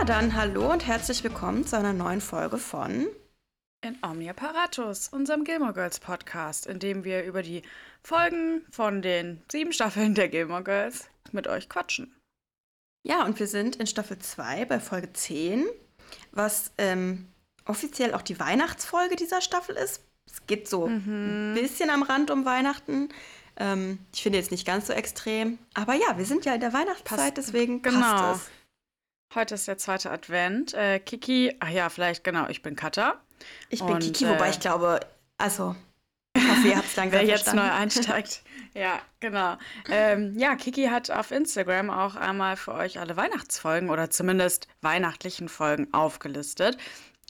Ja, dann hallo und herzlich willkommen zu einer neuen Folge von in Omnia Paratus, unserem Gilmore Girls Podcast, in dem wir über die Folgen von den sieben Staffeln der Gilmore Girls mit euch quatschen. Ja, und wir sind in Staffel 2 bei Folge 10, was ähm, offiziell auch die Weihnachtsfolge dieser Staffel ist. Es geht so mhm. ein bisschen am Rand um Weihnachten. Ähm, ich finde jetzt nicht ganz so extrem. Aber ja, wir sind ja in der Weihnachtszeit, passt, deswegen genau. passt es. Heute ist der zweite Advent. Äh, Kiki, ach ja, vielleicht, genau, ich bin Katha. Ich bin und, Kiki, wobei äh, ich glaube, also, ich hoffe, ihr habt es langsam Wer jetzt verstanden. neu einsteigt. ja, genau. Ähm, ja, Kiki hat auf Instagram auch einmal für euch alle Weihnachtsfolgen oder zumindest weihnachtlichen Folgen aufgelistet.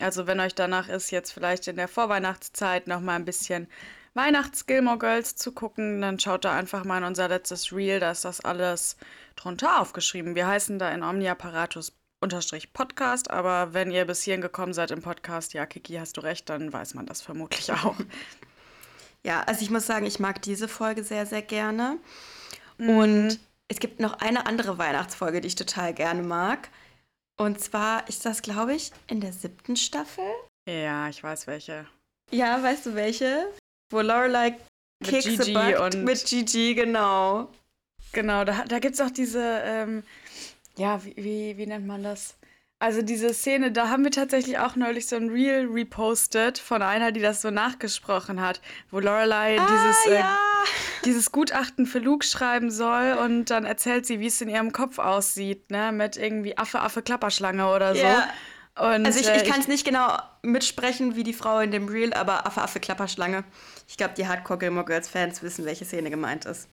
Also, wenn euch danach ist, jetzt vielleicht in der Vorweihnachtszeit noch mal ein bisschen Weihnachts-Gilmore Girls zu gucken, dann schaut da einfach mal in unser letztes Reel, da ist das alles drunter aufgeschrieben. Wir heißen da in Omnia Paratus unterstrich Podcast, aber wenn ihr bis hierhin gekommen seid im Podcast, ja, Kiki, hast du recht, dann weiß man das vermutlich auch. Ja, also ich muss sagen, ich mag diese Folge sehr, sehr gerne. Mhm. Und es gibt noch eine andere Weihnachtsfolge, die ich total gerne mag. Und zwar ist das, glaube ich, in der siebten Staffel. Ja, ich weiß welche. Ja, weißt du welche? Wo Lorelei Kekse backt und mit Gigi, genau. Genau, da, da gibt es auch diese, ähm, ja, wie, wie, wie nennt man das? Also diese Szene, da haben wir tatsächlich auch neulich so ein Reel repostet von einer, die das so nachgesprochen hat, wo Lorelei ah, dieses, äh, ja. äh, dieses Gutachten für Luke schreiben soll und dann erzählt sie, wie es in ihrem Kopf aussieht, ne, mit irgendwie Affe, Affe, Klapperschlange oder so. Ja. Und, also ich, ich äh, kann es nicht genau mitsprechen wie die Frau in dem Reel, aber Affe, Affe, Klapperschlange. Ich glaube, die Hardcore Gilmore Girls Fans wissen, welche Szene gemeint ist.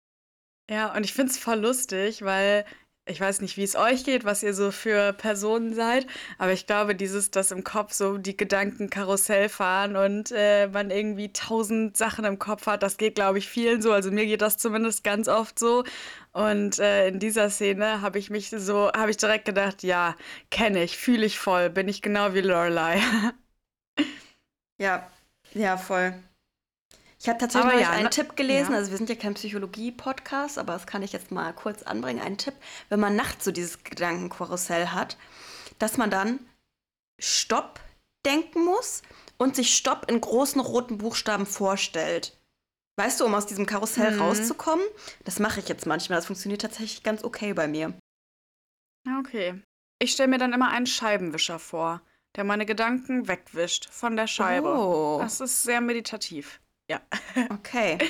Ja, und ich finde es voll lustig, weil ich weiß nicht, wie es euch geht, was ihr so für Personen seid, aber ich glaube, dieses, dass im Kopf so die Gedanken Karussell fahren und äh, man irgendwie tausend Sachen im Kopf hat, das geht, glaube ich, vielen so. Also mir geht das zumindest ganz oft so. Und äh, in dieser Szene habe ich mich so, habe ich direkt gedacht, ja, kenne ich, fühle ich voll, bin ich genau wie Lorelei. ja, ja, voll. Ich habe tatsächlich ja, einen Tipp gelesen, ja. also wir sind ja kein Psychologie-Podcast, aber das kann ich jetzt mal kurz anbringen. Einen Tipp, wenn man nachts so dieses Gedankenkarussell hat, dass man dann Stopp denken muss und sich Stopp in großen roten Buchstaben vorstellt. Weißt du, um aus diesem Karussell mhm. rauszukommen? Das mache ich jetzt manchmal. Das funktioniert tatsächlich ganz okay bei mir. Okay. Ich stelle mir dann immer einen Scheibenwischer vor, der meine Gedanken wegwischt von der Scheibe. Oh. Das ist sehr meditativ. Ja. Okay.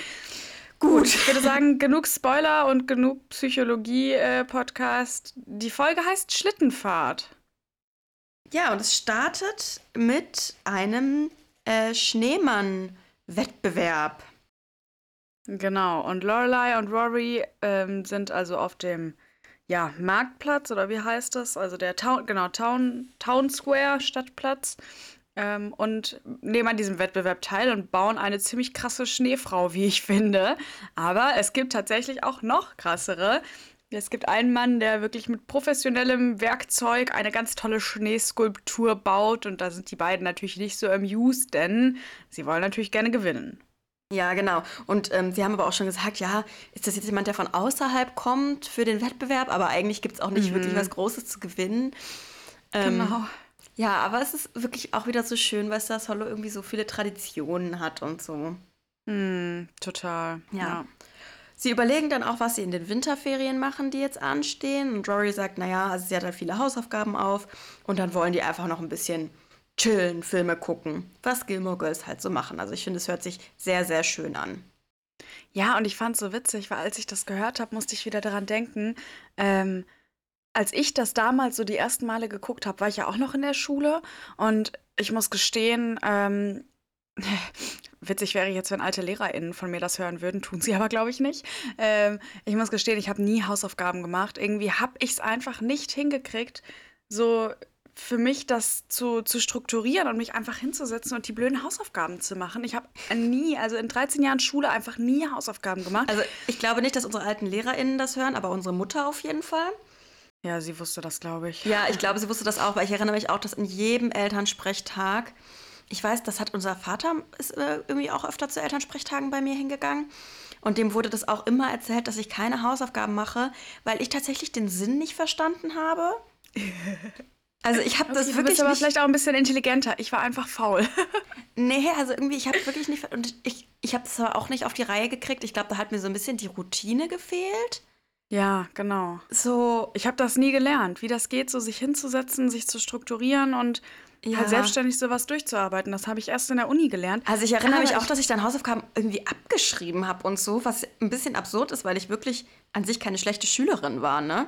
Gut. Ich würde sagen, genug Spoiler und genug Psychologie-Podcast. Die Folge heißt Schlittenfahrt. Ja, und es startet mit einem äh, Schneemann-Wettbewerb. Genau, und Lorelei und Rory ähm, sind also auf dem ja, Marktplatz oder wie heißt das? Also der Town, genau, Town, Town Square, Stadtplatz ähm, und nehmen an diesem Wettbewerb teil und bauen eine ziemlich krasse Schneefrau, wie ich finde. Aber es gibt tatsächlich auch noch krassere. Es gibt einen Mann, der wirklich mit professionellem Werkzeug eine ganz tolle Schneeskulptur baut und da sind die beiden natürlich nicht so amused, denn sie wollen natürlich gerne gewinnen. Ja, genau. Und ähm, Sie haben aber auch schon gesagt, ja, ist das jetzt jemand, der von außerhalb kommt für den Wettbewerb, aber eigentlich gibt es auch nicht mhm. wirklich was Großes zu gewinnen. Ähm, genau. Ja, aber es ist wirklich auch wieder so schön, weil das Solo irgendwie so viele Traditionen hat und so. Mm, total. Ja. ja. Sie überlegen dann auch, was sie in den Winterferien machen, die jetzt anstehen. Und Rory sagt, naja, also sie hat halt viele Hausaufgaben auf. Und dann wollen die einfach noch ein bisschen chillen, Filme gucken, was Gilmore Girls halt so machen. Also ich finde, es hört sich sehr, sehr schön an. Ja, und ich fand es so witzig, weil als ich das gehört habe, musste ich wieder daran denken, ähm, als ich das damals so die ersten Male geguckt habe, war ich ja auch noch in der Schule und ich muss gestehen, ähm, witzig wäre jetzt, wenn alte LehrerInnen von mir das hören würden, tun sie aber, glaube ich, nicht. Ähm, ich muss gestehen, ich habe nie Hausaufgaben gemacht. Irgendwie habe ich es einfach nicht hingekriegt, so für mich das zu, zu strukturieren und mich einfach hinzusetzen und die blöden Hausaufgaben zu machen. Ich habe nie, also in 13 Jahren Schule, einfach nie Hausaufgaben gemacht. Also ich glaube nicht, dass unsere alten LehrerInnen das hören, aber unsere Mutter auf jeden Fall. Ja, sie wusste das, glaube ich. Ja, ich glaube, sie wusste das auch, weil ich erinnere mich auch, dass in jedem Elternsprechtag, ich weiß, das hat unser Vater ist äh, irgendwie auch öfter zu Elternsprechtagen bei mir hingegangen. Und dem wurde das auch immer erzählt, dass ich keine Hausaufgaben mache, weil ich tatsächlich den Sinn nicht verstanden habe. Also ich habe das okay, wirklich. Du bist aber vielleicht auch ein bisschen intelligenter. Ich war einfach faul. nee, also irgendwie, ich habe wirklich nicht. Und ich, ich habe es auch nicht auf die Reihe gekriegt. Ich glaube, da hat mir so ein bisschen die Routine gefehlt. Ja, genau. So. Ich habe das nie gelernt, wie das geht, so sich hinzusetzen, sich zu strukturieren und ja. halt selbstständig sowas durchzuarbeiten. Das habe ich erst in der Uni gelernt. Also ich erinnere mich auch, dass ich dann Hausaufgaben irgendwie abgeschrieben habe und so, was ein bisschen absurd ist, weil ich wirklich an sich keine schlechte Schülerin war, ne?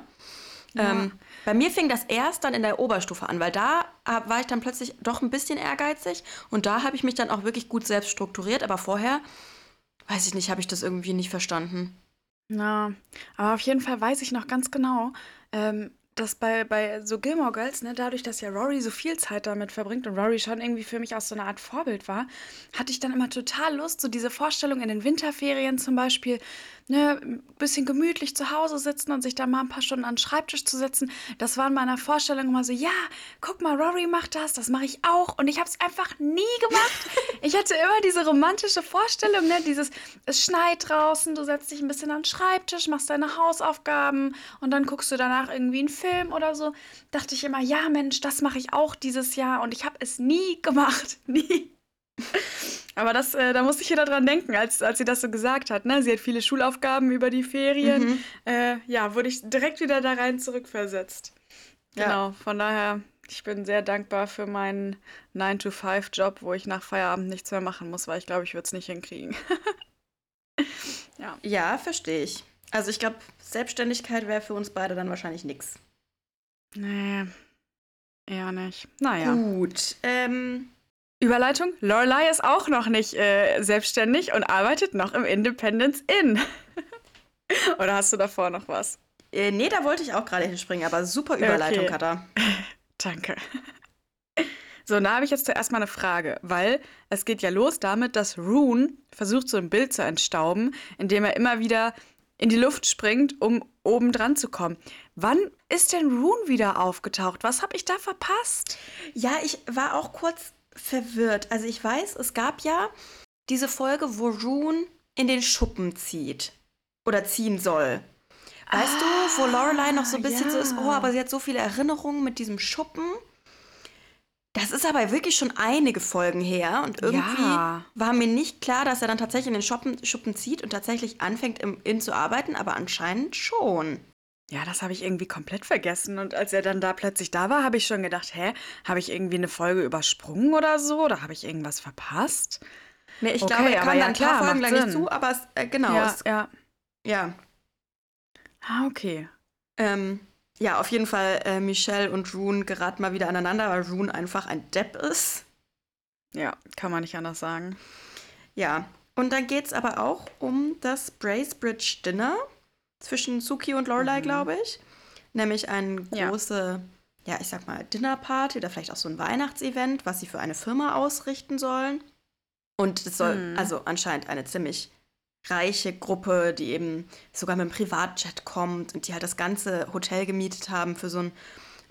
Ja. Ähm, bei mir fing das erst dann in der Oberstufe an, weil da war ich dann plötzlich doch ein bisschen ehrgeizig und da habe ich mich dann auch wirklich gut selbst strukturiert, aber vorher, weiß ich nicht, habe ich das irgendwie nicht verstanden. Na, aber auf jeden Fall weiß ich noch ganz genau, ähm, dass bei, bei so Gilmore Girls, ne, dadurch, dass ja Rory so viel Zeit damit verbringt und Rory schon irgendwie für mich auch so eine Art Vorbild war, hatte ich dann immer total Lust, so diese Vorstellung in den Winterferien zum Beispiel, ne, ein bisschen gemütlich zu Hause sitzen und sich da mal ein paar Stunden an den Schreibtisch zu setzen. Das war in meiner Vorstellung immer so, ja, guck mal, Rory macht das, das mache ich auch. Und ich habe es einfach nie gemacht. ich hatte immer diese romantische Vorstellung, ne, dieses, es schneit draußen, du setzt dich ein bisschen an den Schreibtisch, machst deine Hausaufgaben und dann guckst du danach irgendwie einen Film oder so. Dachte ich immer, ja, Mensch, das mache ich auch dieses Jahr. Und ich habe es nie gemacht. Nie. Aber das, äh, da musste ich wieder dran denken, als, als sie das so gesagt hat. Ne? Sie hat viele Schulaufgaben über die Ferien. Mhm. Äh, ja, wurde ich direkt wieder da rein zurückversetzt. Ja. Genau, von daher, ich bin sehr dankbar für meinen 9-to-5-Job, wo ich nach Feierabend nichts mehr machen muss, weil ich glaube, ich würde es nicht hinkriegen. ja. ja, verstehe ich. Also ich glaube, Selbstständigkeit wäre für uns beide dann wahrscheinlich nichts. Nee, eher nicht. Naja. Gut. Ähm, Überleitung. Lorelei ist auch noch nicht äh, selbstständig und arbeitet noch im Independence Inn. Oder hast du davor noch was? Äh, nee, da wollte ich auch gerade hinspringen, aber super Überleitung, okay. Katha. Danke. So, da habe ich jetzt zuerst mal eine Frage, weil es geht ja los damit, dass Rune versucht, so ein Bild zu entstauben, indem er immer wieder in die Luft springt, um oben dran zu kommen. Wann ist denn Rune wieder aufgetaucht? Was habe ich da verpasst? Ja, ich war auch kurz verwirrt. Also ich weiß, es gab ja diese Folge, wo Rune in den Schuppen zieht oder ziehen soll. Weißt ah, du, wo Lorelei noch so ein bisschen ja. so ist, oh, aber sie hat so viele Erinnerungen mit diesem Schuppen. Das ist aber wirklich schon einige Folgen her und irgendwie ja. war mir nicht klar, dass er dann tatsächlich in den Schuppen, Schuppen zieht und tatsächlich anfängt im Inn zu arbeiten, aber anscheinend schon. Ja, das habe ich irgendwie komplett vergessen. Und als er dann da plötzlich da war, habe ich schon gedacht, hä, habe ich irgendwie eine Folge übersprungen oder so? Oder habe ich irgendwas verpasst? Nee, ich okay, glaube, er kam ja, dann paar Folgen lang nicht zu, aber es, äh, genau. Ja, es, ja. Ja. Ah, okay. Ähm, ja, auf jeden Fall, äh, Michelle und Rune geraten mal wieder aneinander, weil Rune einfach ein Depp ist. Ja, kann man nicht anders sagen. Ja, und dann geht es aber auch um das Bracebridge Dinner zwischen Suki und Lorelei, mhm. glaube ich. Nämlich eine große, ja. ja, ich sag mal, Dinnerparty oder vielleicht auch so ein Weihnachtsevent, was sie für eine Firma ausrichten sollen. Und es soll mhm. also anscheinend eine ziemlich reiche Gruppe, die eben sogar mit einem Privatjet kommt und die halt das ganze Hotel gemietet haben für so ein,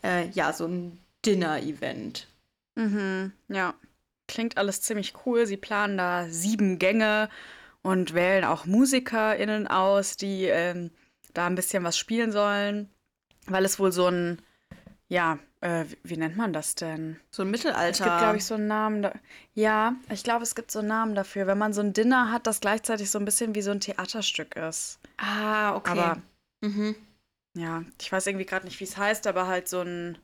äh, ja, so ein Dinner-Event. Mhm, ja. Klingt alles ziemlich cool. Sie planen da sieben Gänge und wählen auch MusikerInnen aus, die ähm, da ein bisschen was spielen sollen, weil es wohl so ein, ja, äh, wie, nennt man das denn? So ein Mittelalter. Es gibt, glaube ich, so einen Namen. Da ja, ich glaube, es gibt so einen Namen dafür, wenn man so ein Dinner hat, das gleichzeitig so ein bisschen wie so ein Theaterstück ist. Ah, okay. Aber, mhm. ja, ich weiß irgendwie gerade nicht, wie es heißt, aber halt so ein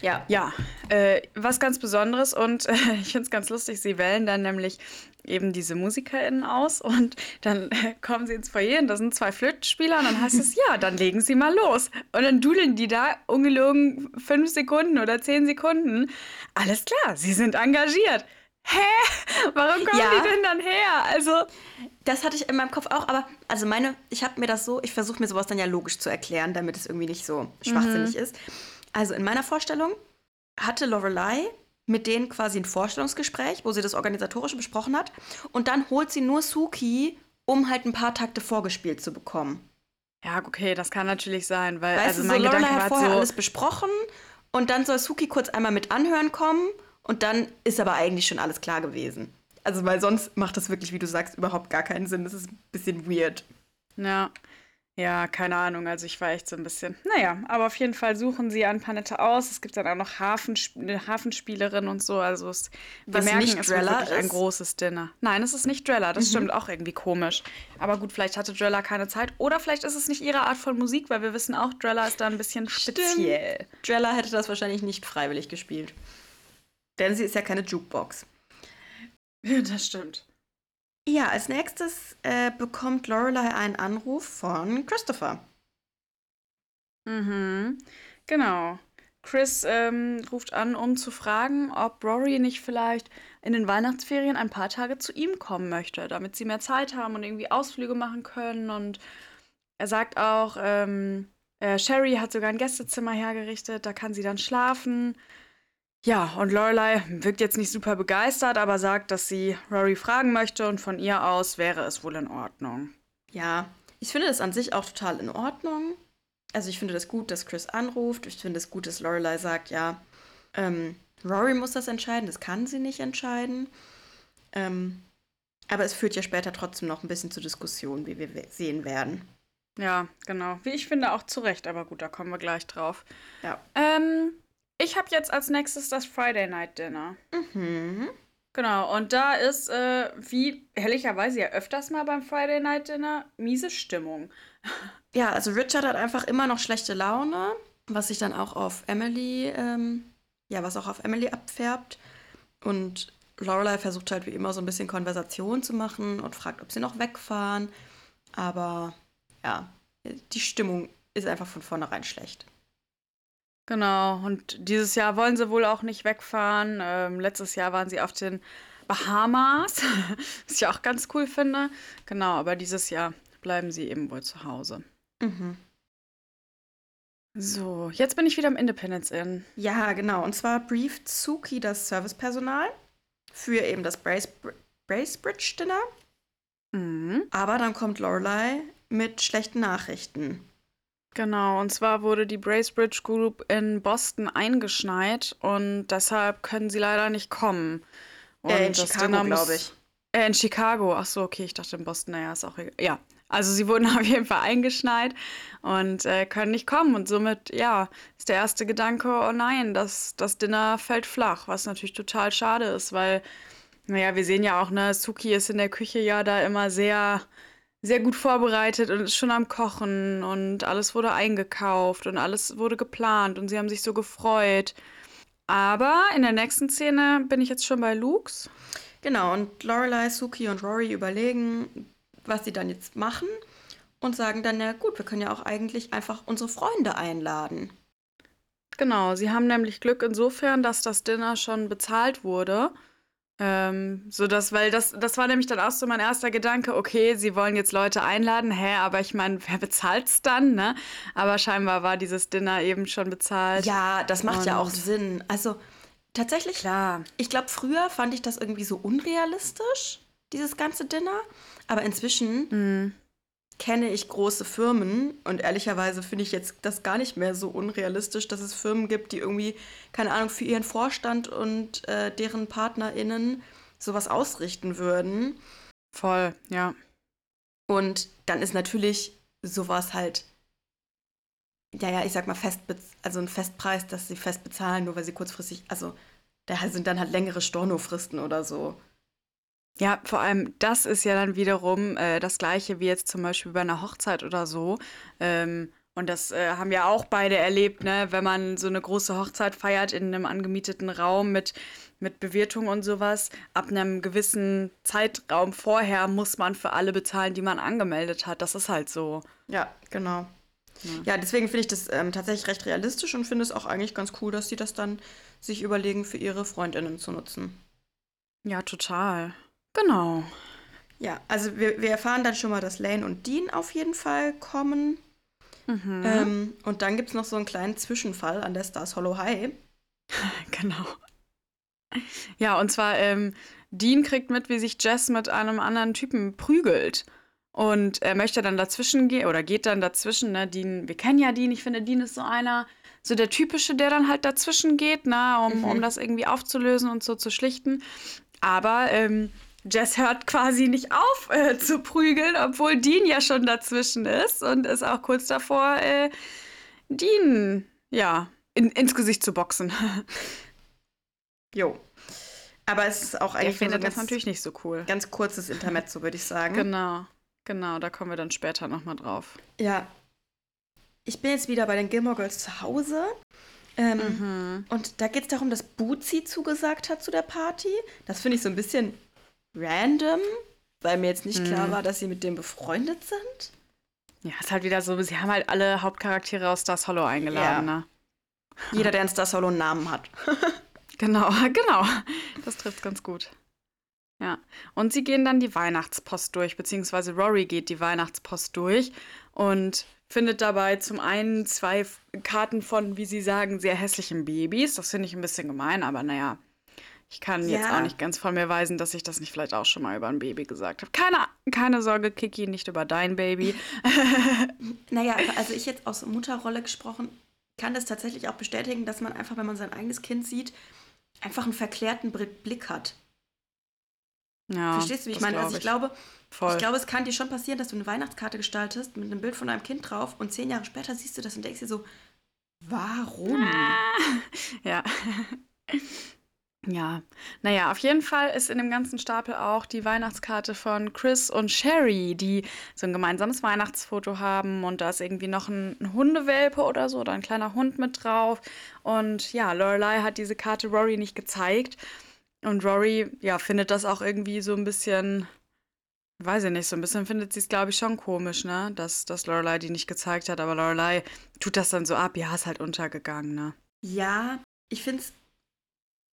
ja. Ja, äh, was ganz Besonderes und äh, ich finde es ganz lustig, sie wählen dann nämlich eben diese MusikerInnen aus und dann äh, kommen sie ins Foyer und da sind zwei Flötenspieler und dann heißt es, ja, dann legen sie mal los. Und dann dudeln die da ungelogen fünf Sekunden oder zehn Sekunden. Alles klar, sie sind engagiert. Hä? Warum kommen ja. die denn dann her? Also, das hatte ich in meinem Kopf auch, aber also meine, ich habe mir das so, ich versuche mir sowas dann ja logisch zu erklären, damit es irgendwie nicht so schwachsinnig mhm. ist. Also in meiner Vorstellung hatte Lorelei mit denen quasi ein Vorstellungsgespräch, wo sie das Organisatorische besprochen hat. Und dann holt sie nur Suki, um halt ein paar Takte vorgespielt zu bekommen. Ja, okay, das kann natürlich sein, weil weißt also du, mein so, Gedanke hat vorher so alles besprochen und dann soll Suki kurz einmal mit anhören kommen und dann ist aber eigentlich schon alles klar gewesen. Also, weil sonst macht das wirklich, wie du sagst, überhaupt gar keinen Sinn. Das ist ein bisschen weird. Ja. Ja, keine Ahnung. Also ich war echt so ein bisschen. Naja, aber auf jeden Fall suchen sie ein paar nette aus. Es gibt dann auch noch Hafensp eine Hafenspielerin und so. Also es, wir Was merken, nicht es Drella wirklich ein ist? großes Dinner. Nein, es ist nicht Drella. Das Mhm. stimmt auch irgendwie komisch. Aber gut, vielleicht hatte Drella keine Zeit. Oder vielleicht ist es nicht ihre Art von Musik, weil wir wissen auch, Drella ist da ein bisschen speziell. Drella hätte das wahrscheinlich nicht freiwillig gespielt. Denn sie ist ja keine Jukebox. Ja, das stimmt. Ja, als nächstes äh, bekommt Lorelei einen Anruf von Christopher. Mhm. Genau. Chris ähm, ruft an, um zu fragen, ob Rory nicht vielleicht in den Weihnachtsferien ein paar Tage zu ihm kommen möchte, damit sie mehr Zeit haben und irgendwie Ausflüge machen können. Und er sagt auch, ähm, äh, Sherry hat sogar ein Gästezimmer hergerichtet, da kann sie dann schlafen. Ja, und Lorelei wirkt jetzt nicht super begeistert, aber sagt, dass sie Rory fragen möchte und von ihr aus wäre es wohl in Ordnung. Ja, ich finde das an sich auch total in Ordnung. Also ich finde das gut, dass Chris anruft. Ich finde es gut, dass Lorelei sagt, ja, ähm, Rory muss das entscheiden, das kann sie nicht entscheiden. Ähm, aber es führt ja später trotzdem noch ein bisschen zur Diskussion, wie wir sehen werden. Ja, genau. Wie ich finde, auch zu Recht, aber gut, da kommen wir gleich drauf. Ja. Ähm, ich habe jetzt als nächstes das Friday Night Dinner. Mhm. Genau, und da ist, äh, wie ehrlicherweise ja öfters mal beim Friday Night Dinner, miese Stimmung. Ja, also Richard hat einfach immer noch schlechte Laune, was sich dann auch auf Emily, ähm, ja, was auch auf Emily abfärbt. Und Lorelei versucht halt wie immer so ein bisschen Konversation zu machen und fragt, ob sie noch wegfahren. Aber ja, die Stimmung ist einfach von vornherein schlecht. Genau, und dieses Jahr wollen sie wohl auch nicht wegfahren. Ähm, letztes Jahr waren sie auf den Bahamas, was ich auch ganz cool finde. Genau, aber dieses Jahr bleiben sie eben wohl zu Hause. Mhm. So, jetzt bin ich wieder im Independence Inn. Ja, genau. Und zwar brieft Suki das Servicepersonal für eben das Brace Bracebridge Dinner. Mhm. Aber dann kommt Lorelei mit schlechten Nachrichten. Genau, und zwar wurde die Bracebridge Group in Boston eingeschneit und deshalb können sie leider nicht kommen. Und Äh, in das Chicago, glaube ich. Äh, in Chicago. Ach so, okay, ich dachte in Boston. Naja, ist auch egal. Ja, also sie wurden auf jeden Fall eingeschneit und äh, können nicht kommen. Und somit, ja, ist der erste Gedanke, oh nein, das, das Dinner fällt flach, was natürlich total schade ist, weil, naja, wir sehen ja auch, ne, Suki ist in der Küche ja da immer sehr, sehr gut vorbereitet und ist schon am Kochen und alles wurde eingekauft und alles wurde geplant und sie haben sich so gefreut. Aber in der nächsten Szene bin ich jetzt schon bei Luke's. Genau, und Lorelei, Suki und Rory überlegen, was sie dann jetzt machen und sagen dann, na gut, wir können ja auch eigentlich einfach unsere Freunde einladen. Genau, sie haben nämlich Glück insofern, dass das Dinner schon bezahlt wurde. Ähm, so dass, weil das, das war nämlich dann auch so mein erster Gedanke, okay, sie wollen jetzt Leute einladen, hä, aber ich meine, wer bezahlt's dann, ne? Aber scheinbar war dieses Dinner eben schon bezahlt. Ja, das macht ja auch Sinn. Also tatsächlich, Klar. ich glaube, früher fand ich das irgendwie so unrealistisch, dieses ganze Dinner. Aber inzwischen Mhm. Kenne ich große Firmen und ehrlicherweise finde ich jetzt das gar nicht mehr so unrealistisch, dass es Firmen gibt, die irgendwie, keine Ahnung, für ihren Vorstand und äh, deren PartnerInnen sowas ausrichten würden. Voll, ja. Und dann ist natürlich sowas halt, ja, ja, ich sag mal, fest, also ein Festpreis, dass sie fest bezahlen, nur weil sie kurzfristig, also da sind dann halt längere Stornofristen oder so. Ja, vor allem, das ist ja dann wiederum äh, das Gleiche wie jetzt zum Beispiel bei einer Hochzeit oder so. Ähm, und das äh, haben ja auch beide erlebt, ne? Wenn man so eine große Hochzeit feiert in einem angemieteten Raum mit, mit Bewirtung und sowas, ab einem gewissen Zeitraum vorher muss man für alle bezahlen, die man angemeldet hat. Das ist halt so. Ja, genau. Ja. Ja, deswegen finde ich das ähm, tatsächlich recht realistisch und finde es auch eigentlich ganz cool, dass sie das dann sich überlegen, für ihre FreundInnen zu nutzen. Ja, total. Genau. Ja, also wir, wir erfahren dann schon mal, dass Lane und Dean auf jeden Fall kommen. Mhm. Ähm, und dann gibt es noch so einen kleinen Zwischenfall an der Stars Hollow High. Genau. Ja, und zwar, ähm, Dean kriegt mit, wie sich Jess mit einem anderen Typen prügelt. Und er möchte dann dazwischen gehen oder geht dann dazwischen, ne? Dean, wir kennen ja Dean, ich finde, Dean ist so einer, so der typische, der dann halt dazwischen geht, ne? Um, Mhm. um das irgendwie aufzulösen und so zu schlichten. Aber ähm, Jess hört quasi nicht auf äh, zu prügeln, obwohl Dean ja schon dazwischen ist und ist auch kurz davor, äh, Dean, ja, in, ins Gesicht zu boxen. jo. Aber es ist auch eigentlich. Ich finde das natürlich nicht so cool. Ganz kurzes Intermezzo, würde ich sagen. Genau, genau, da kommen wir dann später nochmal drauf. Ja. Ich bin jetzt wieder bei den Gilmore Girls zu Hause. Ähm, mhm. Und da geht es darum, dass Bootsy zugesagt hat zu der Party. Das finde ich so ein bisschen random, weil mir jetzt nicht mhm. klar war, dass sie mit dem befreundet sind. Ja, ist halt wieder so, sie haben halt alle Hauptcharaktere aus Star Solo eingeladen, ja. ne? Jeder, der in Star Solo einen Namen hat. genau, genau. Das trifft ganz gut. Ja. Und sie gehen dann die Weihnachtspost durch, beziehungsweise Rory geht die Weihnachtspost durch und findet dabei zum einen zwei Karten von, wie sie sagen, sehr hässlichen Babys. Das finde ich ein bisschen gemein, aber naja, ich kann ja. jetzt auch nicht ganz von mir weisen, dass ich das nicht vielleicht auch schon mal über ein Baby gesagt habe. Keine, keine Sorge, Kiki, nicht über dein Baby. naja, also ich jetzt aus Mutterrolle gesprochen, kann das tatsächlich auch bestätigen, dass man einfach, wenn man sein eigenes Kind sieht, einfach einen verklärten Blick hat. Ja, Verstehst du, wie ich meine? Also ich glaube, Voll. ich glaube, es kann dir schon passieren, dass du eine Weihnachtskarte gestaltest mit einem Bild von deinem Kind drauf und zehn Jahre später siehst du das und denkst dir so, warum? Ja. Ja, naja, auf jeden Fall ist in dem ganzen Stapel auch die Weihnachtskarte von Chris und Sherry, die so ein gemeinsames Weihnachtsfoto haben und da ist irgendwie noch ein, Hundewelpe oder so oder ein kleiner Hund mit drauf. Und ja, Lorelei hat diese Karte Rory nicht gezeigt und Rory, ja, findet das auch irgendwie so ein bisschen, weiß ich nicht, so ein bisschen findet sie es, glaube ich, schon komisch, ne, dass, dass Lorelei die nicht gezeigt hat, aber Lorelei tut das dann so ab, ja, ist halt untergegangen, ne. Ja, ich finde es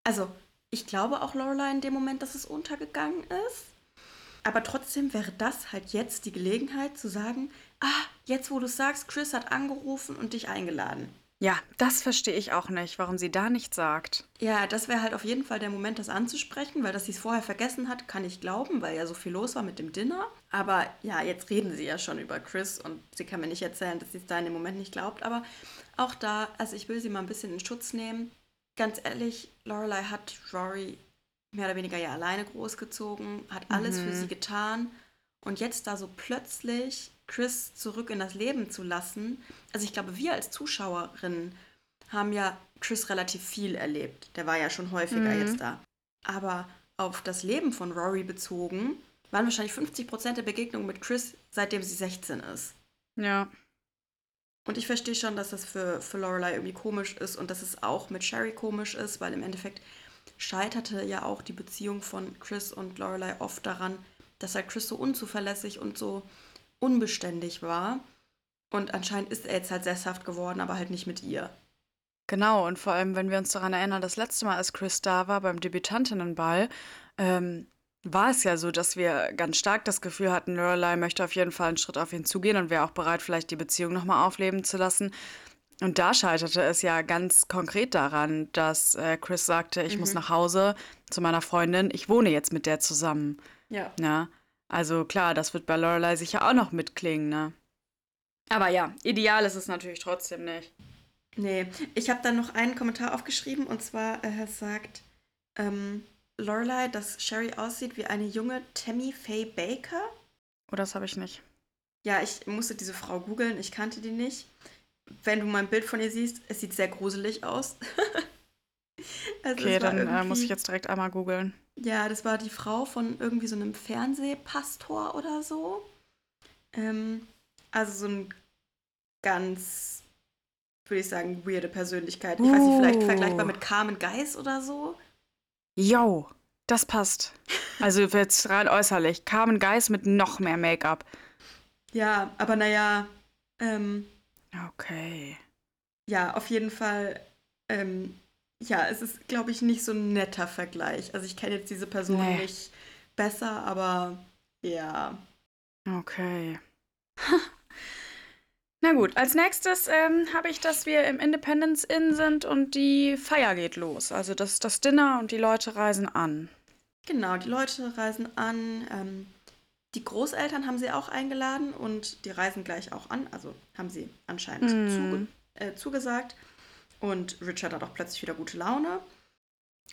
also, ich glaube auch Lorelei in dem Moment, dass es untergegangen ist. Aber trotzdem wäre das halt jetzt die Gelegenheit zu sagen, ah, jetzt wo du sagst, Chris hat angerufen und dich eingeladen. Ja, das verstehe ich auch nicht, warum sie da nichts sagt. Ja, das wäre halt auf jeden Fall der Moment, das anzusprechen, weil dass sie es vorher vergessen hat, kann ich glauben, weil ja so viel los war mit dem Dinner. Aber ja, jetzt reden sie ja schon über Chris und sie kann mir nicht erzählen, dass sie es da in dem Moment nicht glaubt. Aber auch da, also ich will sie mal ein bisschen in Schutz nehmen ganz ehrlich, Lorelei hat Rory mehr oder weniger ja alleine großgezogen, hat alles mhm. für sie getan. Und jetzt da so plötzlich Chris zurück in das Leben zu lassen. Also ich glaube, wir als Zuschauerinnen haben ja Chris relativ viel erlebt. Der war ja schon häufiger mhm. jetzt da. Aber auf das Leben von Rory bezogen, waren wahrscheinlich 50 Prozent der Begegnungen mit Chris, seitdem sie 16 ist. Ja. Und ich verstehe schon, dass das für, für Lorelei irgendwie komisch ist und dass es auch mit Sherry komisch ist, weil im Endeffekt scheiterte ja auch die Beziehung von Chris und Lorelei oft daran, dass er Chris so unzuverlässig und so unbeständig war. Und anscheinend ist er jetzt halt sesshaft geworden, aber halt nicht mit ihr. Genau, und vor allem, wenn wir uns daran erinnern, das letzte Mal, als Chris da war beim Debütantinnenball, ähm, war es ja so, dass wir ganz stark das Gefühl hatten, Lorelei möchte auf jeden Fall einen Schritt auf ihn zugehen und wäre auch bereit, vielleicht die Beziehung nochmal aufleben zu lassen. Und da scheiterte es ja ganz konkret daran, dass äh, Chris sagte, ich mhm. muss nach Hause zu meiner Freundin, ich wohne jetzt mit der zusammen. Ja. ja. Also klar, das wird bei Lorelei sicher auch noch mitklingen, ne? Aber ja, ideal ist es natürlich trotzdem nicht. Nee, ich habe dann noch einen Kommentar aufgeschrieben und zwar äh, sagt, ähm, Lorelei, dass Sherry aussieht wie eine junge Tammy Faye Baker. Oh, das habe ich nicht. Ja, ich musste diese Frau googeln, ich kannte die nicht. Wenn du mal ein Bild von ihr siehst, es sieht sehr gruselig aus. also okay, dann äh, muss ich jetzt direkt einmal googeln. Ja, das war die Frau von irgendwie so einem Fernsehpastor oder so. Ähm, also so ein ganz, würde ich sagen, weirde Persönlichkeit. Ich uh. weiß nicht, vielleicht vergleichbar mit Carmen Geis oder so. Yo, das passt. Also jetzt rein äußerlich. Carmen Geist mit noch mehr Make-up. Ja, aber naja. Ähm, okay. Ja, auf jeden Fall. Ähm, ja, es ist, glaube ich, nicht so ein netter Vergleich. Also ich kenne jetzt diese Person nee. nicht besser, aber ja. Okay. Na gut, als nächstes ähm, habe ich, dass wir im Independence Inn sind und die Feier geht los. Also das, das Dinner und die Leute reisen an. Genau, die Leute reisen an. Ähm, die Großeltern haben sie auch eingeladen und die reisen gleich auch an. Also haben sie anscheinend mm. zuge äh, zugesagt. Und Richard hat auch plötzlich wieder gute Laune.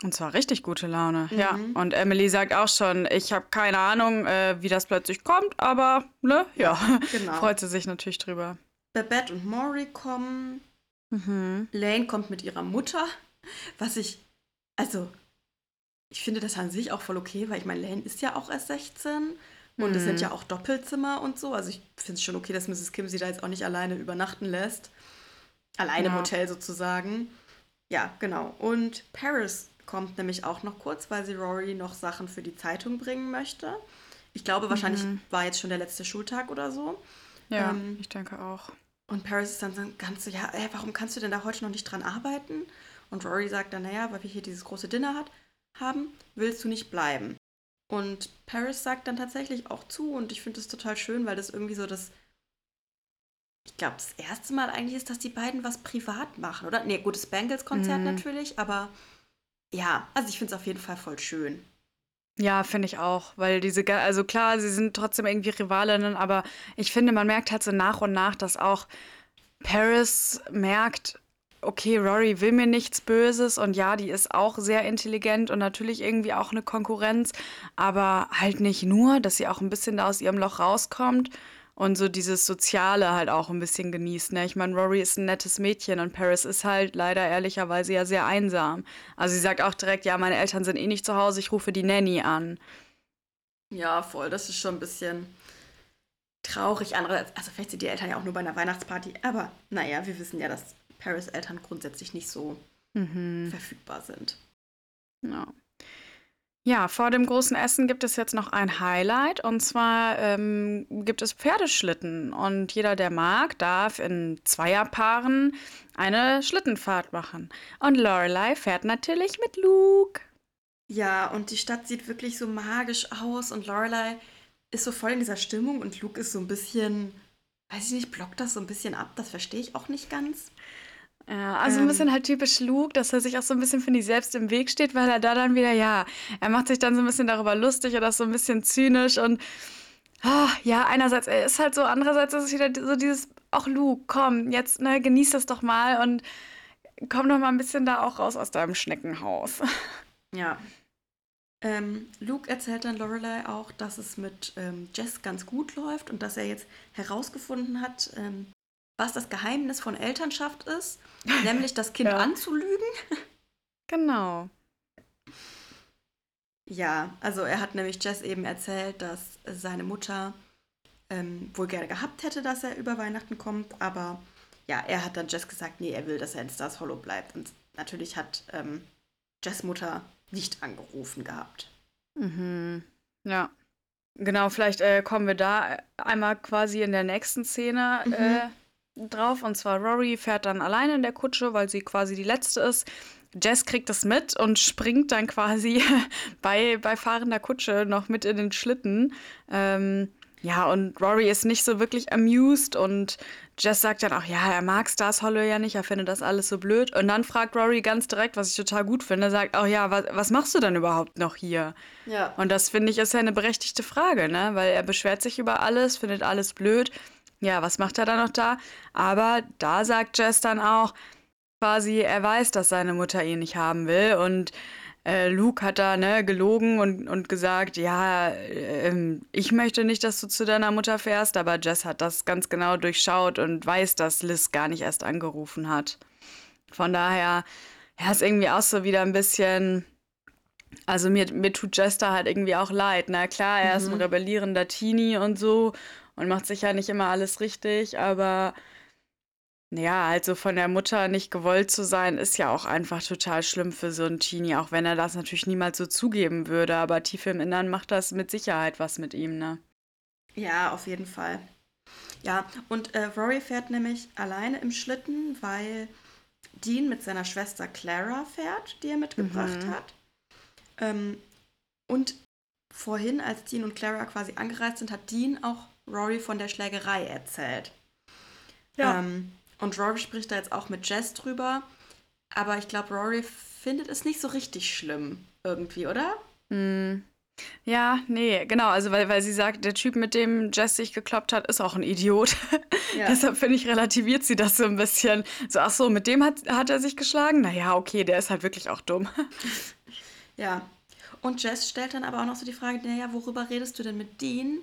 Und zwar richtig gute Laune, mhm. ja. Und Emily sagt auch schon, ich habe keine Ahnung, äh, wie das plötzlich kommt, aber ne, ja, genau. freut sie sich natürlich drüber. Babette und Maury kommen. Mhm. Lane kommt mit ihrer Mutter, was ich, also, ich finde das an sich auch voll okay, weil ich meine, Lane ist ja auch erst 16 und es sind mhm. ja auch Doppelzimmer und so. Also ich finde es schon okay, dass Mrs. Kim sie da jetzt auch nicht alleine übernachten lässt. Alleine ja. im Hotel sozusagen. Ja, genau. Und Paris kommt nämlich auch noch kurz, weil sie Rory noch Sachen für die Zeitung bringen möchte. Ich glaube, wahrscheinlich mhm. war jetzt schon der letzte Schultag oder so. Ja, ähm, ich denke auch. Und Paris ist dann so ganz so, ja, ey, warum kannst du denn da heute noch nicht dran arbeiten? Und Rory sagt dann, naja, weil wir hier dieses große Dinner hat, haben, willst du nicht bleiben? Und Paris sagt dann tatsächlich auch zu und ich finde das total schön, weil das irgendwie so das, ich glaube, das erste Mal eigentlich ist, dass die beiden was privat machen, oder? Nee, gutes Bangles-Konzert mhm. natürlich, aber ja, also ich finde es auf jeden Fall voll schön. Ja, finde ich auch, weil diese, also klar, sie sind trotzdem irgendwie Rivalinnen, aber ich finde, man merkt halt so nach und nach, dass auch Paris merkt, okay, Rory will mir nichts Böses und ja, die ist auch sehr intelligent und natürlich irgendwie auch eine Konkurrenz, aber halt nicht nur, dass sie auch ein bisschen da aus ihrem Loch rauskommt und so dieses Soziale halt auch ein bisschen genießt. Ne? Ich meine, Rory ist ein nettes Mädchen und Paris ist halt leider ehrlicherweise ja sehr einsam. Also sie sagt auch direkt, ja, meine Eltern sind eh nicht zu Hause, ich rufe die Nanny an. Ja, voll, das ist schon ein bisschen traurig. Andere, also vielleicht sind die Eltern ja auch nur bei einer Weihnachtsparty, aber naja, wir wissen ja, dass Paris Eltern grundsätzlich nicht so mhm. verfügbar sind. Ja. Ja, vor dem großen Essen gibt es jetzt noch ein Highlight und zwar ähm, gibt es Pferdeschlitten und jeder, der mag, darf in Zweierpaaren eine Schlittenfahrt machen. Und Lorelei fährt natürlich mit Luke. Ja, und die Stadt sieht wirklich so magisch aus und Lorelei ist so voll in dieser Stimmung und Luke ist so ein bisschen, weiß ich nicht, blockt das so ein bisschen ab. Das verstehe ich auch nicht ganz. Ja, also ein ähm. bisschen halt typisch Luke, dass er sich auch so ein bisschen für die selbst im Weg steht, weil er da dann wieder, ja, er macht sich dann so ein bisschen darüber lustig oder ist so ein bisschen zynisch und oh, ja, einerseits er ist halt so, andererseits ist es wieder so dieses, ach Luke, komm, jetzt ne, genieß das doch mal und komm doch mal ein bisschen da auch raus aus deinem Schneckenhaus. Ja. Ähm, Luke erzählt dann Lorelei auch, dass es mit ähm, Jess ganz gut läuft und dass er jetzt herausgefunden hat, ähm, was das Geheimnis von Elternschaft ist, nämlich das Kind ja. anzulügen. Genau. Ja, also er hat nämlich Jess eben erzählt, dass seine Mutter ähm, wohl gerne gehabt hätte, dass er über Weihnachten kommt, aber ja, er hat dann Jess gesagt, nee, er will, dass er in Stars Hollow bleibt. Und natürlich hat ähm, Jess Mutter nicht angerufen gehabt. Mhm. Ja. Genau, vielleicht äh, kommen wir da einmal quasi in der nächsten Szene mhm. äh, drauf. Und zwar Rory fährt dann alleine in der Kutsche, weil sie quasi die letzte ist. Jess kriegt das mit und springt dann quasi bei, bei fahrender Kutsche noch mit in den Schlitten. Ähm, ja, und Rory ist nicht so wirklich amused und Jess sagt dann auch, ja, er mag Stars Hollow ja nicht, er findet das alles so blöd. Und dann fragt Rory ganz direkt, was ich total gut finde, sagt, oh ja, was, was machst du denn überhaupt noch hier? Ja. Und das finde ich ist ja eine berechtigte Frage, ne? Weil er beschwert sich über alles, findet alles blöd ja, was macht er dann noch da? Aber da sagt Jess dann auch, quasi, er weiß, dass seine Mutter ihn nicht haben will und äh, Luke hat da ne, gelogen und, und gesagt, ja, äh, ich möchte nicht, dass du zu deiner Mutter fährst, aber Jess hat das ganz genau durchschaut und weiß, dass Liz gar nicht erst angerufen hat. Von daher, ja, ist irgendwie auch so wieder ein bisschen, also mir, mir tut Jess da halt irgendwie auch leid. Na klar, er mhm. ist ein mhm. rebellierender Teenie und so und macht sicher nicht immer alles richtig, aber ja, also von der Mutter nicht gewollt zu sein, ist ja auch einfach total schlimm für so einen Teenie, auch wenn er das natürlich niemals so zugeben würde. Aber tief im Innern macht das mit Sicherheit was mit ihm, ne? Ja, auf jeden Fall. Ja, und äh, Rory fährt nämlich alleine im Schlitten, weil Dean mit seiner Schwester Clara fährt, die er mitgebracht mhm. hat. Ähm, und vorhin, als Dean und Clara quasi angereist sind, hat Dean auch Rory von der Schlägerei erzählt. Ja. Ähm, und Rory spricht da jetzt auch mit Jess drüber. Aber ich glaube, Rory findet es nicht so richtig schlimm irgendwie, oder? Mm. Ja, nee, genau. Also, weil, weil sie sagt, der Typ, mit dem Jess sich gekloppt hat, ist auch ein Idiot. Ja. Deshalb finde ich, relativiert sie das so ein bisschen. So, ach so, mit dem hat, hat er sich geschlagen? Naja, okay, der ist halt wirklich auch dumm. Ja. Und Jess stellt dann aber auch noch so die Frage, naja, worüber redest du denn mit Dean?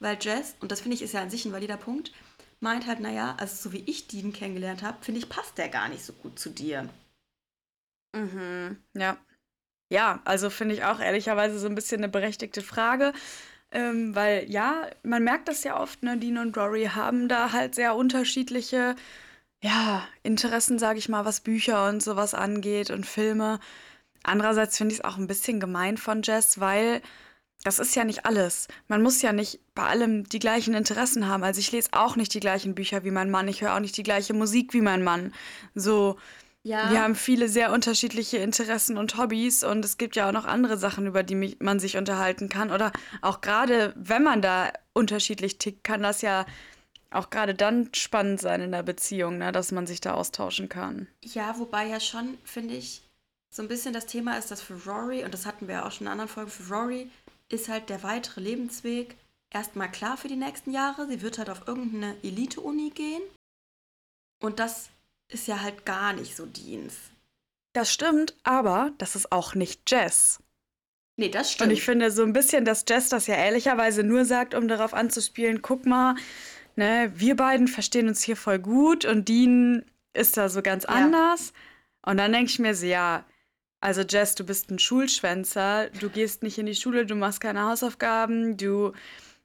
Weil Jess, und das finde ich ist ja an sich ein valider Punkt, meint halt, naja, also so wie ich Dean kennengelernt habe, finde ich, passt der gar nicht so gut zu dir. Mhm, ja. Ja, also finde ich auch ehrlicherweise so ein bisschen eine berechtigte Frage. Ähm, weil ja, man merkt das ja oft, ne, Dean und Rory haben da halt sehr unterschiedliche, ja, Interessen, sage ich mal, was Bücher und sowas angeht und Filme. Andererseits finde ich es auch ein bisschen gemein von Jess, weil das ist ja nicht alles. Man muss ja nicht bei allem die gleichen Interessen haben. Also ich lese auch nicht die gleichen Bücher wie mein Mann, ich höre auch nicht die gleiche Musik wie mein Mann. So, ja. wir haben viele sehr unterschiedliche Interessen und Hobbys und es gibt ja auch noch andere Sachen, über die man sich unterhalten kann. Oder auch gerade, wenn man da unterschiedlich tickt, kann das ja auch gerade dann spannend sein in der Beziehung, ne, dass man sich da austauschen kann. Ja, wobei ja schon, finde ich, so ein bisschen das Thema ist, dass für Rory, und das hatten wir ja auch schon in anderen Folgen, für Rory ist halt der weitere Lebensweg erstmal klar für die nächsten Jahre. Sie wird halt auf irgendeine Elite-Uni gehen. Und das ist ja halt gar nicht so Dienst. Das stimmt, aber das ist auch nicht Jess. Nee, das stimmt. Und ich finde so ein bisschen, dass Jess das ja ehrlicherweise nur sagt, um darauf anzuspielen, guck mal, ne, wir beiden verstehen uns hier voll gut und Dean ist da so ganz ja. anders. Und dann denke ich mir so, ja, also Jess, du bist ein Schulschwänzer, du gehst nicht in die Schule, du machst keine Hausaufgaben, du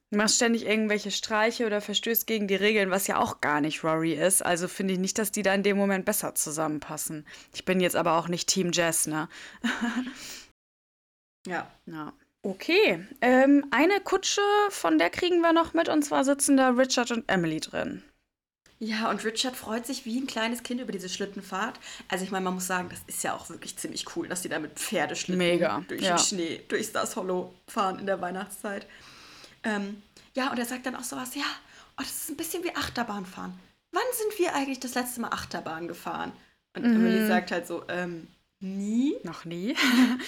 machst ständig irgendwelche Streiche oder verstößt gegen die Regeln, was ja auch gar nicht Rory ist. Also finde ich nicht, dass die da in dem Moment besser zusammenpassen. Ich bin jetzt aber auch nicht Team Jess, ne? ja. Ja. Okay, ähm, eine Kutsche, von der kriegen wir noch mit, und zwar sitzen da Richard und Emily drin. Ja, und Richard freut sich wie ein kleines Kind über diese Schlittenfahrt. Also ich meine, man muss sagen, das ist ja auch wirklich ziemlich cool, dass die da mit Pferdeschlitten Mega, durch ja. den Schnee, durch Stars Hollow fahren in der Weihnachtszeit. Ähm, ja, und er sagt dann auch sowas, ja, oh, das ist ein bisschen wie Achterbahnfahren. Wann sind wir eigentlich das letzte Mal Achterbahn gefahren? Und mhm. Emily sagt halt so, ähm, nie. Noch nie.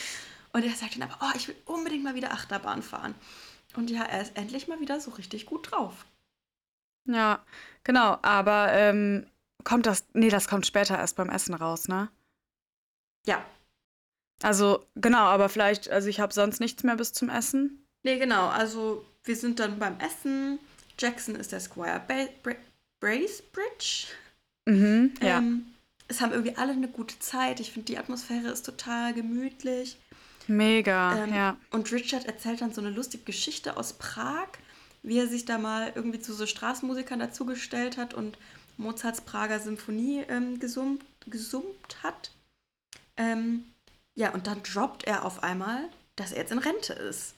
und er sagt dann aber, oh, ich will unbedingt mal wieder Achterbahn fahren. Und ja, er ist endlich mal wieder so richtig gut drauf. Ja, genau, aber ähm, kommt das, nee, das kommt später erst beim Essen raus, ne? Ja. Also, genau, aber vielleicht, also ich habe sonst nichts mehr bis zum Essen. Nee, genau, also wir sind dann beim Essen. Jackson ist der Squire ba Bra Bracebridge. Mhm, ja. Ähm, es haben irgendwie alle eine gute Zeit. Ich finde, die Atmosphäre ist total gemütlich. Mega, ähm, ja. Und Richard erzählt dann so eine lustige Geschichte aus Prag wie er sich da mal irgendwie zu so Straßenmusikern dazugestellt hat und Mozarts Prager Symphonie ähm, gesummt, gesummt hat. Ähm, ja, und dann droppt er auf einmal, dass er jetzt in Rente ist.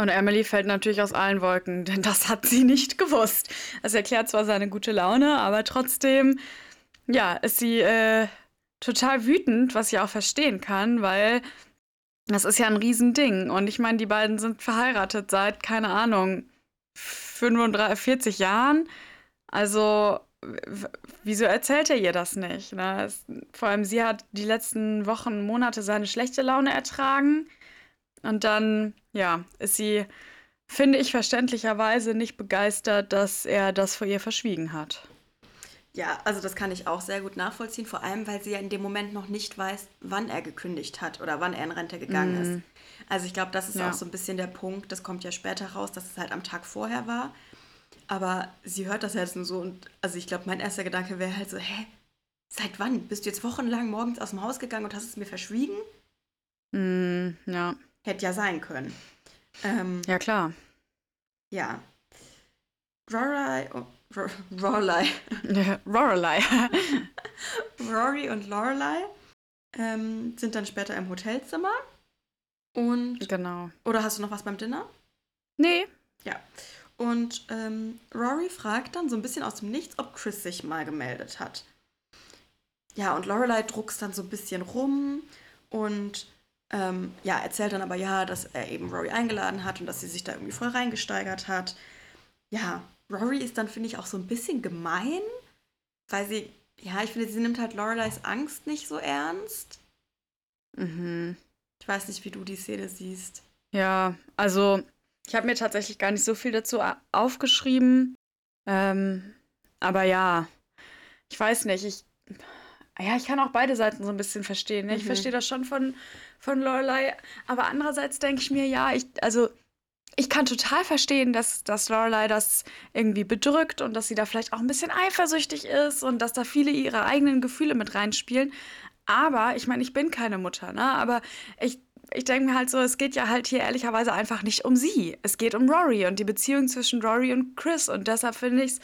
Und Emily fällt natürlich aus allen Wolken, denn das hat sie nicht gewusst. Es erklärt zwar seine gute Laune, aber trotzdem, ja, ist sie äh, total wütend, was ich auch verstehen kann, weil das ist ja ein Riesending. Und ich meine, die beiden sind verheiratet seit, keine Ahnung, 45 Jahren. Also, wieso erzählt er ihr das nicht? Ne? Es, vor allem, sie hat die letzten Wochen, Monate seine schlechte Laune ertragen. Und dann, ja, ist sie, finde ich, verständlicherweise nicht begeistert, dass er das vor ihr verschwiegen hat. Ja, also das kann ich auch sehr gut nachvollziehen, vor allem weil sie ja in dem Moment noch nicht weiß, wann er gekündigt hat oder wann er in Rente gegangen mm. ist. Also ich glaube, das ist ja. auch so ein bisschen der Punkt, das kommt ja später raus, dass es halt am Tag vorher war. Aber sie hört das jetzt nur so und also ich glaube, mein erster Gedanke wäre halt so, hä, seit wann? Bist du jetzt wochenlang morgens aus dem Haus gegangen und hast es mir verschwiegen? Mm, ja. Hätte ja sein können. Ähm, ja, klar. Ja. Rory, Lorelei. Lorelei. Rory und Lorelei ähm, sind dann später im Hotelzimmer und. Genau. Oder hast du noch was beim Dinner? Nee. Ja. Und ähm, Rory fragt dann so ein bisschen aus dem Nichts, ob Chris sich mal gemeldet hat. Ja, und Lorelei druckst dann so ein bisschen rum und ähm, ja, erzählt dann aber ja, dass er eben Rory eingeladen hat und dass sie sich da irgendwie voll reingesteigert hat. Ja, Rory ist dann, finde ich, auch so ein bisschen gemein, weil sie, ja, ich finde, sie nimmt halt Loreleis Angst nicht so ernst. Mhm. Ich weiß nicht, wie du die Szene siehst. Ja, also ich habe mir tatsächlich gar nicht so viel dazu aufgeschrieben. Ähm, aber ja, ich weiß nicht, ich. ja, ich kann auch beide Seiten so ein bisschen verstehen. Ne? Ich mhm. verstehe das schon von, von Lorelei. Aber andererseits denke ich mir, ja, ich, also ich kann total verstehen, dass, dass Lorelei das irgendwie bedrückt und dass sie da vielleicht auch ein bisschen eifersüchtig ist und dass da viele ihre eigenen Gefühle mit reinspielen. Aber ich meine, ich bin keine Mutter, ne? Aber ich, ich denke mir halt so, es geht ja halt hier ehrlicherweise einfach nicht um sie. Es geht um Rory und die Beziehung zwischen Rory und Chris. Und deshalb finde ich es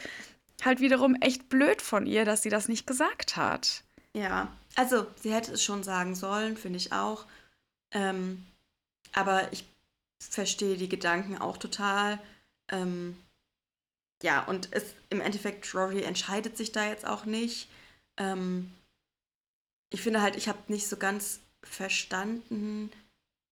halt wiederum echt blöd von ihr, dass sie das nicht gesagt hat. Ja, also sie hätte es schon sagen sollen, finde ich auch. Ähm, aber ich verstehe die Gedanken auch total. Ähm, ja, und es, im Endeffekt, Rory entscheidet sich da jetzt auch nicht. Ähm, ich finde halt, ich habe nicht so ganz verstanden,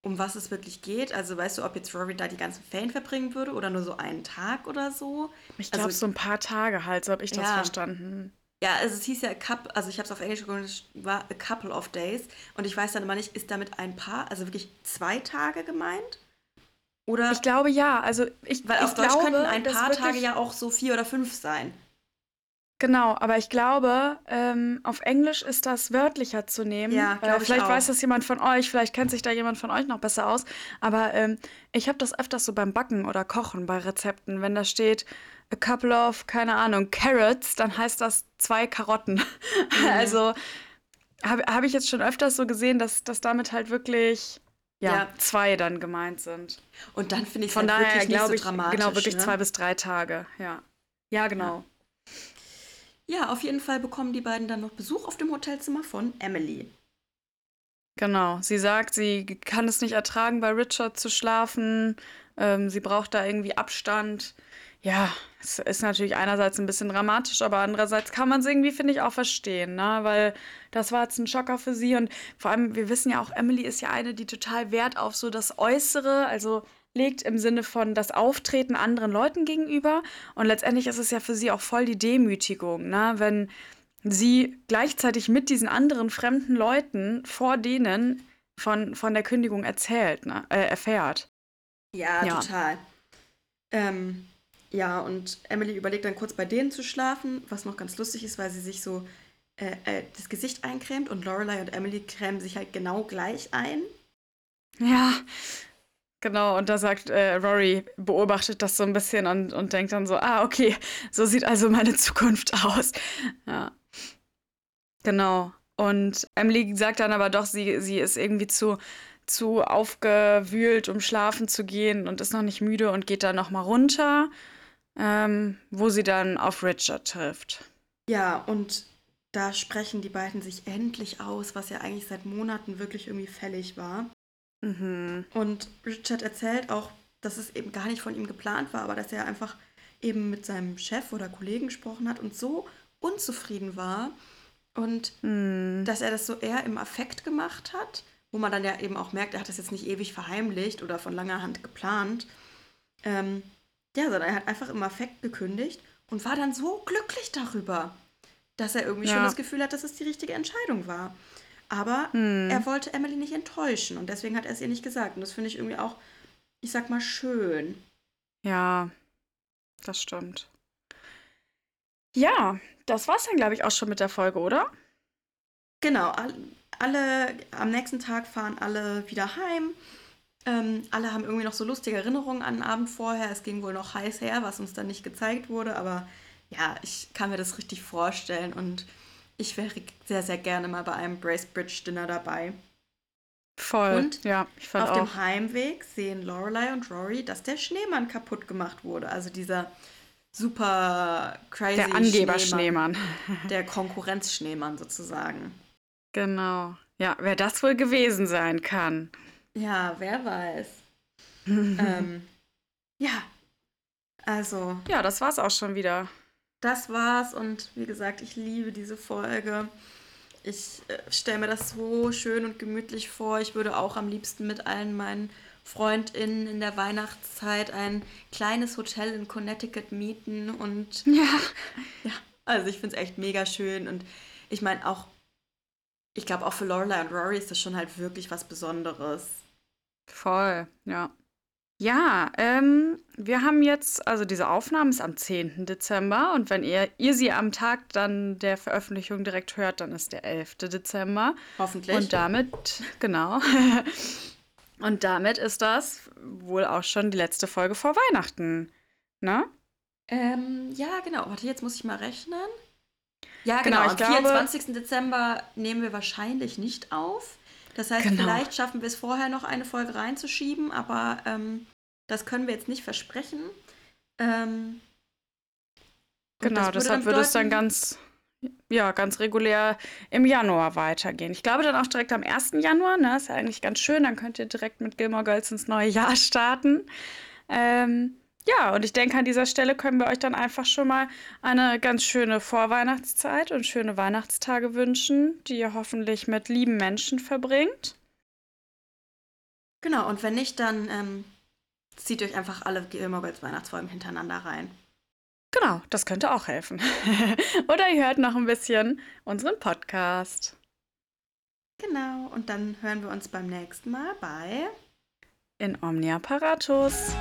um was es wirklich geht. Also weißt du, ob jetzt Rory da die ganzen Ferien verbringen würde oder nur so einen Tag oder so? Ich glaube, also, so ein paar Tage halt, so habe ich das ja. verstanden. Ja, also es hieß ja, couple, also ich habe es auf Englisch geguckt, war a couple of days. Und ich weiß dann immer nicht, ist damit ein paar, also wirklich zwei Tage gemeint? Oder? Ich glaube ja. Also ich, weil ich auf Deutsch glaube, könnten ein paar Tage ja auch so vier oder fünf sein. Genau, aber ich glaube, ähm, auf Englisch ist das wörtlicher zu nehmen. Ja, äh, vielleicht weiß das jemand von euch, vielleicht kennt sich da jemand von euch noch besser aus. Aber ähm, ich habe das öfters so beim Backen oder Kochen bei Rezepten. Wenn da steht a couple of, keine Ahnung, carrots, dann heißt das zwei Karotten. Mhm. also habe hab ich jetzt schon öfters so gesehen, dass, dass damit halt wirklich ja, ja, zwei dann gemeint sind. Und dann finde ich es halt daher glaube so ich genau wirklich ne? zwei bis drei Tage. Ja, ja genau. Ja. ja, auf jeden Fall bekommen die beiden dann noch Besuch auf dem Hotelzimmer von Emily. Genau, sie sagt, sie kann es nicht ertragen, bei Richard zu schlafen. Ähm, sie braucht da irgendwie Abstand. Ja, es ist natürlich einerseits ein bisschen dramatisch, aber andererseits kann man es irgendwie, finde ich, auch verstehen, ne? Weil das war jetzt ein Schocker für sie und vor allem, wir wissen ja auch, Emily ist ja eine, die total Wert auf so das Äußere, also legt im Sinne von das Auftreten anderen Leuten gegenüber. Und letztendlich ist es ja für sie auch voll die Demütigung, ne? Wenn sie gleichzeitig mit diesen anderen fremden Leuten vor denen von, von der Kündigung erzählt, ne? Äh, erfährt. Ja, ja. total. Ähm, ja, und Emily überlegt dann kurz bei denen zu schlafen, was noch ganz lustig ist, weil sie sich so äh, äh, das Gesicht eincremt und Lorelei und Emily cremen sich halt genau gleich ein. Ja, genau. Und da sagt äh, Rory, beobachtet das so ein bisschen und, und denkt dann so, ah, okay, so sieht also meine Zukunft aus. Ja. Genau. Und Emily sagt dann aber doch, sie, sie ist irgendwie zu, zu aufgewühlt, um schlafen zu gehen und ist noch nicht müde und geht dann nochmal runter ähm, wo sie dann auf Richard trifft. Ja, und da sprechen die beiden sich endlich aus, was ja eigentlich seit Monaten wirklich irgendwie fällig war. Mhm. Und Richard erzählt auch, dass es eben gar nicht von ihm geplant war, aber dass er einfach eben mit seinem Chef oder Kollegen gesprochen hat und so unzufrieden war und mhm. dass er das so eher im Affekt gemacht hat, wo man dann ja eben auch merkt, er hat das jetzt nicht ewig verheimlicht oder von langer Hand geplant. Ähm, ja, sondern er hat einfach im Affekt gekündigt und war dann so glücklich darüber, dass er irgendwie ja. schon das Gefühl hat, dass es die richtige Entscheidung war. Aber hm. er wollte Emily nicht enttäuschen und deswegen hat er es ihr nicht gesagt. Und das finde ich irgendwie auch, ich sag mal, schön. Ja, das stimmt. Ja, das war's dann, glaube ich, auch schon mit der Folge, oder? Genau, alle, am nächsten Tag fahren alle wieder heim. Ähm, alle haben irgendwie noch so lustige Erinnerungen an den Abend vorher. Es ging wohl noch heiß her, was uns dann nicht gezeigt wurde. Aber ja, ich kann mir das richtig vorstellen und ich wäre sehr, sehr gerne mal bei einem Bracebridge Dinner dabei. Voll. Und ja, ich fand auf auch. dem Heimweg sehen Lorelei und Rory, dass der Schneemann kaputt gemacht wurde. Also dieser super crazy Der Angeber-Schneemann. Der Konkurrenz-Schneemann sozusagen. Genau. Ja, wer das wohl gewesen sein kann. Ja, wer weiß. ähm, ja, also. Ja, das war's auch schon wieder. Das war's und wie gesagt, ich liebe diese Folge. Ich äh, stelle mir das so schön und gemütlich vor. Ich würde auch am liebsten mit allen meinen FreundInnen in der Weihnachtszeit ein kleines Hotel in Connecticut mieten und ja, ja also ich finde es echt mega schön und ich meine auch, ich glaube auch für Lorelei und Rory ist das schon halt wirklich was Besonderes. Voll, ja. Ja, ähm, wir haben jetzt, also diese Aufnahme ist am 10. Dezember und wenn ihr, ihr sie am Tag dann der Veröffentlichung direkt hört, dann ist der 11. Dezember. Hoffentlich. Und damit, genau. und damit ist das wohl auch schon die letzte Folge vor Weihnachten. Ne? Ähm, ja, genau. Warte, jetzt muss ich mal rechnen. Ja, genau. genau am glaube, 24. Dezember nehmen wir wahrscheinlich nicht auf. Das heißt, genau. vielleicht schaffen wir es vorher noch eine Folge reinzuschieben, aber ähm, das können wir jetzt nicht versprechen. Ähm, genau, deshalb würde es dann ganz, ja, ganz regulär im Januar weitergehen. Ich glaube dann auch direkt am 1. Januar, ne? Ist ja eigentlich ganz schön, dann könnt ihr direkt mit Gilmore Girls ins neue Jahr starten. Ähm, ja, und ich denke, an dieser Stelle können wir euch dann einfach schon mal eine ganz schöne Vorweihnachtszeit und schöne Weihnachtstage wünschen, die ihr hoffentlich mit lieben Menschen verbringt. Genau, und wenn nicht, dann ähm, zieht euch einfach alle Gilmore Girls Weihnachtsfolgen hintereinander rein. Genau, das könnte auch helfen. Oder ihr hört noch ein bisschen unseren Podcast. Genau, und dann hören wir uns beim nächsten Mal bei In Omnia Paratus.